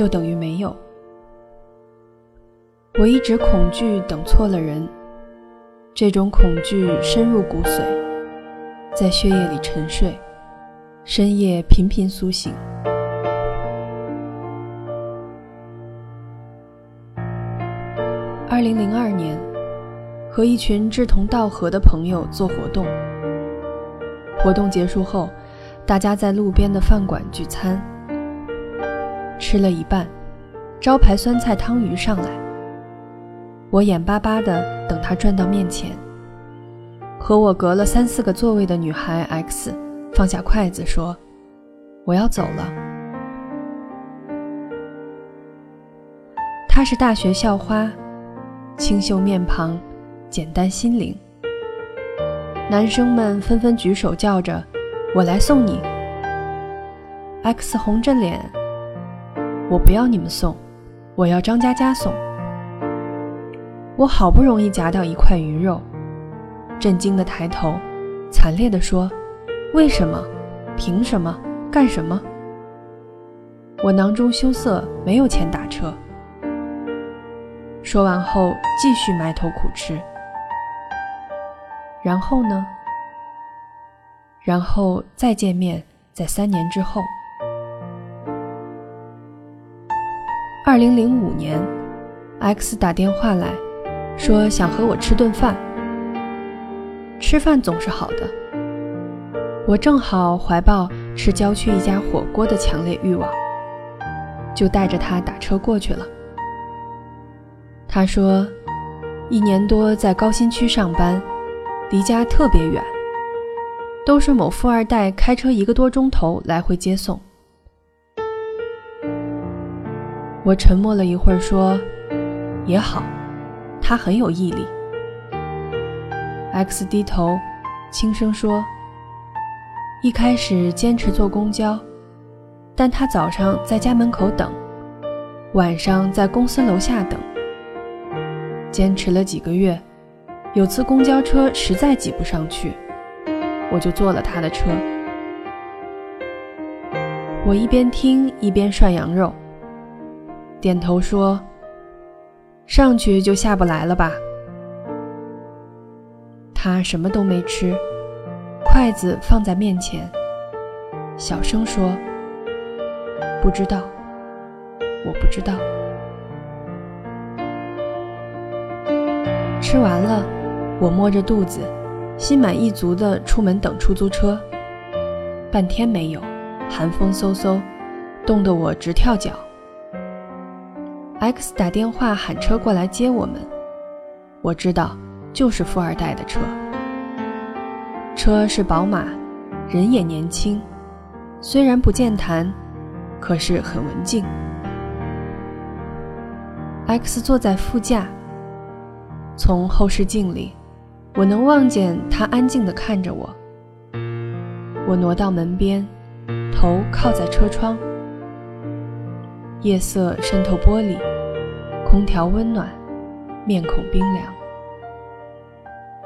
就等于没有。我一直恐惧等错了人，这种恐惧深入骨髓，在血液里沉睡，深夜频频苏醒。二零零二年，和一群志同道合的朋友做活动。活动结束后，大家在路边的饭馆聚餐，吃了一半，招牌酸菜汤鱼上来。我眼巴巴的等他转到面前，和我隔了三四个座位的女孩 X 放下筷子说：“我要走了。”她是大学校花，清秀面庞，简单心灵。男生们纷纷举手叫着：“我来送你。”X 红着脸：“我不要你们送，我要张佳佳送。”我好不容易夹到一块鱼肉，震惊的抬头，惨烈的说：“为什么？凭什么？干什么？”我囊中羞涩，没有钱打车。说完后，继续埋头苦吃。然后呢？然后再见面，在三年之后，二零零五年，X 打电话来。说想和我吃顿饭，吃饭总是好的。我正好怀抱吃郊区一家火锅的强烈欲望，就带着他打车过去了。他说，一年多在高新区上班，离家特别远，都是某富二代开车一个多钟头来回接送。我沉默了一会儿，说，也好。他很有毅力。X 低头，轻声说：“一开始坚持坐公交，但他早上在家门口等，晚上在公司楼下等。坚持了几个月，有次公交车实在挤不上去，我就坐了他的车。我一边听一边涮羊肉，点头说。”上去就下不来了吧？他什么都没吃，筷子放在面前，小声说：“不知道，我不知道。”吃完了，我摸着肚子，心满意足地出门等出租车。半天没有，寒风嗖嗖，冻得我直跳脚。X 打电话喊车过来接我们，我知道就是富二代的车。车是宝马，人也年轻，虽然不健谈，可是很文静。X 坐在副驾，从后视镜里，我能望见他安静地看着我。我挪到门边，头靠在车窗。夜色渗透玻璃，空调温暖，面孔冰凉。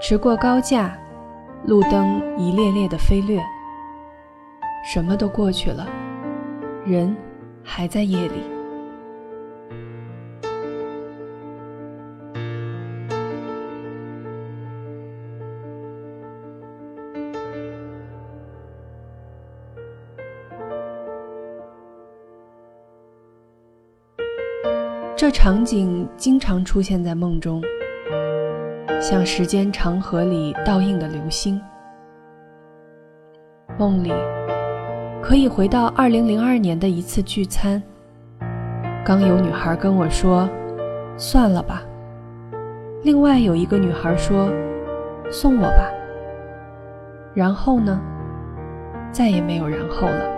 驰过高架，路灯一列列的飞掠，什么都过去了，人还在夜里。这场景经常出现在梦中，像时间长河里倒映的流星。梦里可以回到二零零二年的一次聚餐，刚有女孩跟我说：“算了吧。”另外有一个女孩说：“送我吧。”然后呢？再也没有然后了。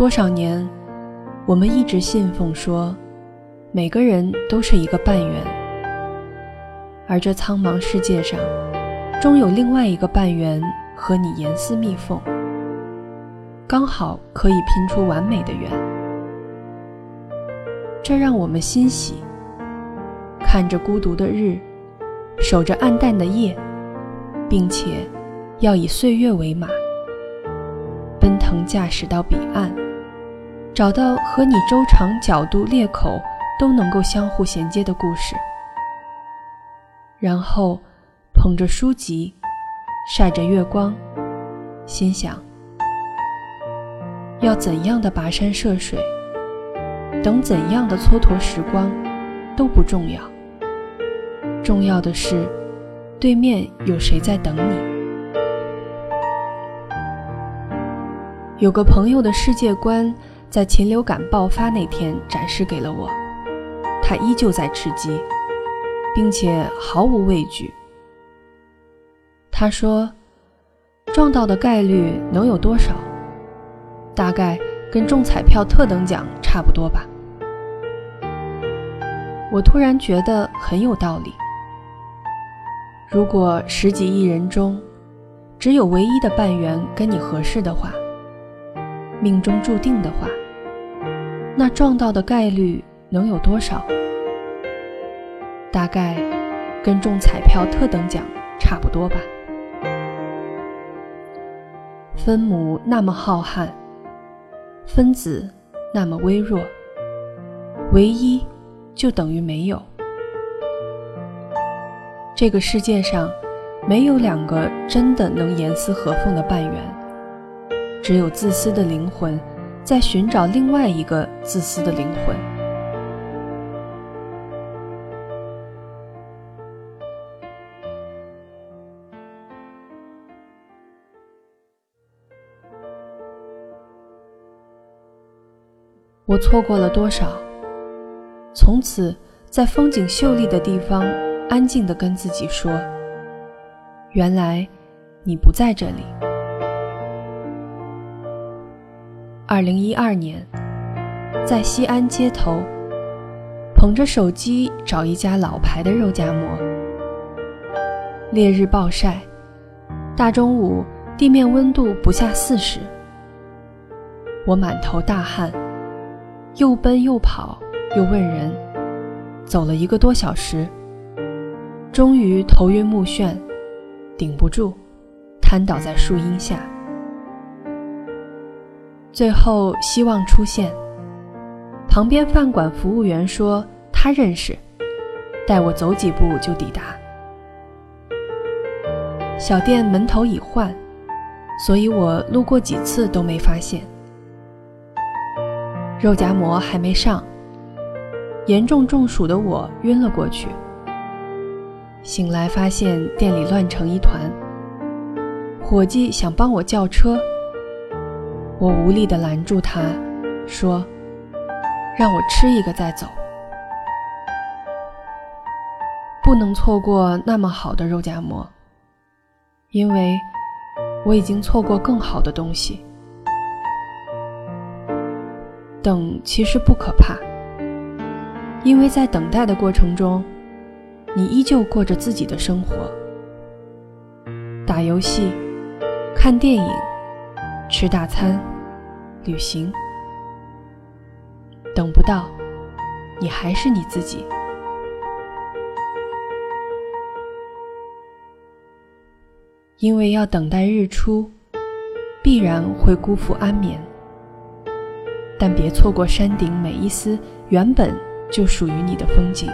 多少年，我们一直信奉说，每个人都是一个半圆，而这苍茫世界上，终有另外一个半圆和你严丝密缝，刚好可以拼出完美的圆，这让我们欣喜。看着孤独的日，守着暗淡的夜，并且要以岁月为马，奔腾驾驶到彼岸，找到和你周长、角度、裂口都能够相互衔接的故事，然后捧着书籍，晒着月光，心想。要怎样的跋山涉水，等怎样的蹉跎时光，都不重要。重要的是，对面有谁在等你。有个朋友的世界观，在禽流感爆发那天展示给了我。他依旧在吃鸡，并且毫无畏惧。他说：“撞到的概率能有多少？”大概跟中彩票特等奖差不多吧。我突然觉得很有道理。如果十几亿人中，只有唯一的半圆跟你合适的话，命中注定的话，那撞到的概率能有多少？大概跟中彩票特等奖差不多吧。分母那么浩瀚。分子那么微弱，唯一就等于没有。这个世界上没有两个真的能严丝合缝的半圆，只有自私的灵魂在寻找另外一个自私的灵魂。我错过了多少？从此，在风景秀丽的地方，安静地跟自己说：“原来，你不在这里。”二零一二年，在西安街头，捧着手机找一家老牌的肉夹馍。烈日暴晒，大中午，地面温度不下四十，我满头大汗。又奔又跑又问人，走了一个多小时，终于头晕目眩，顶不住，瘫倒在树荫下。最后希望出现，旁边饭馆服务员说他认识，带我走几步就抵达。小店门头已换，所以我路过几次都没发现。肉夹馍还没上，严重中暑的我晕了过去。醒来发现店里乱成一团，伙计想帮我叫车，我无力地拦住他，说：“让我吃一个再走，不能错过那么好的肉夹馍，因为我已经错过更好的东西。”等其实不可怕，因为在等待的过程中，你依旧过着自己的生活，打游戏、看电影、吃大餐、旅行。等不到，你还是你自己，因为要等待日出，必然会辜负安眠。但别错过山顶每一丝原本就属于你的风景。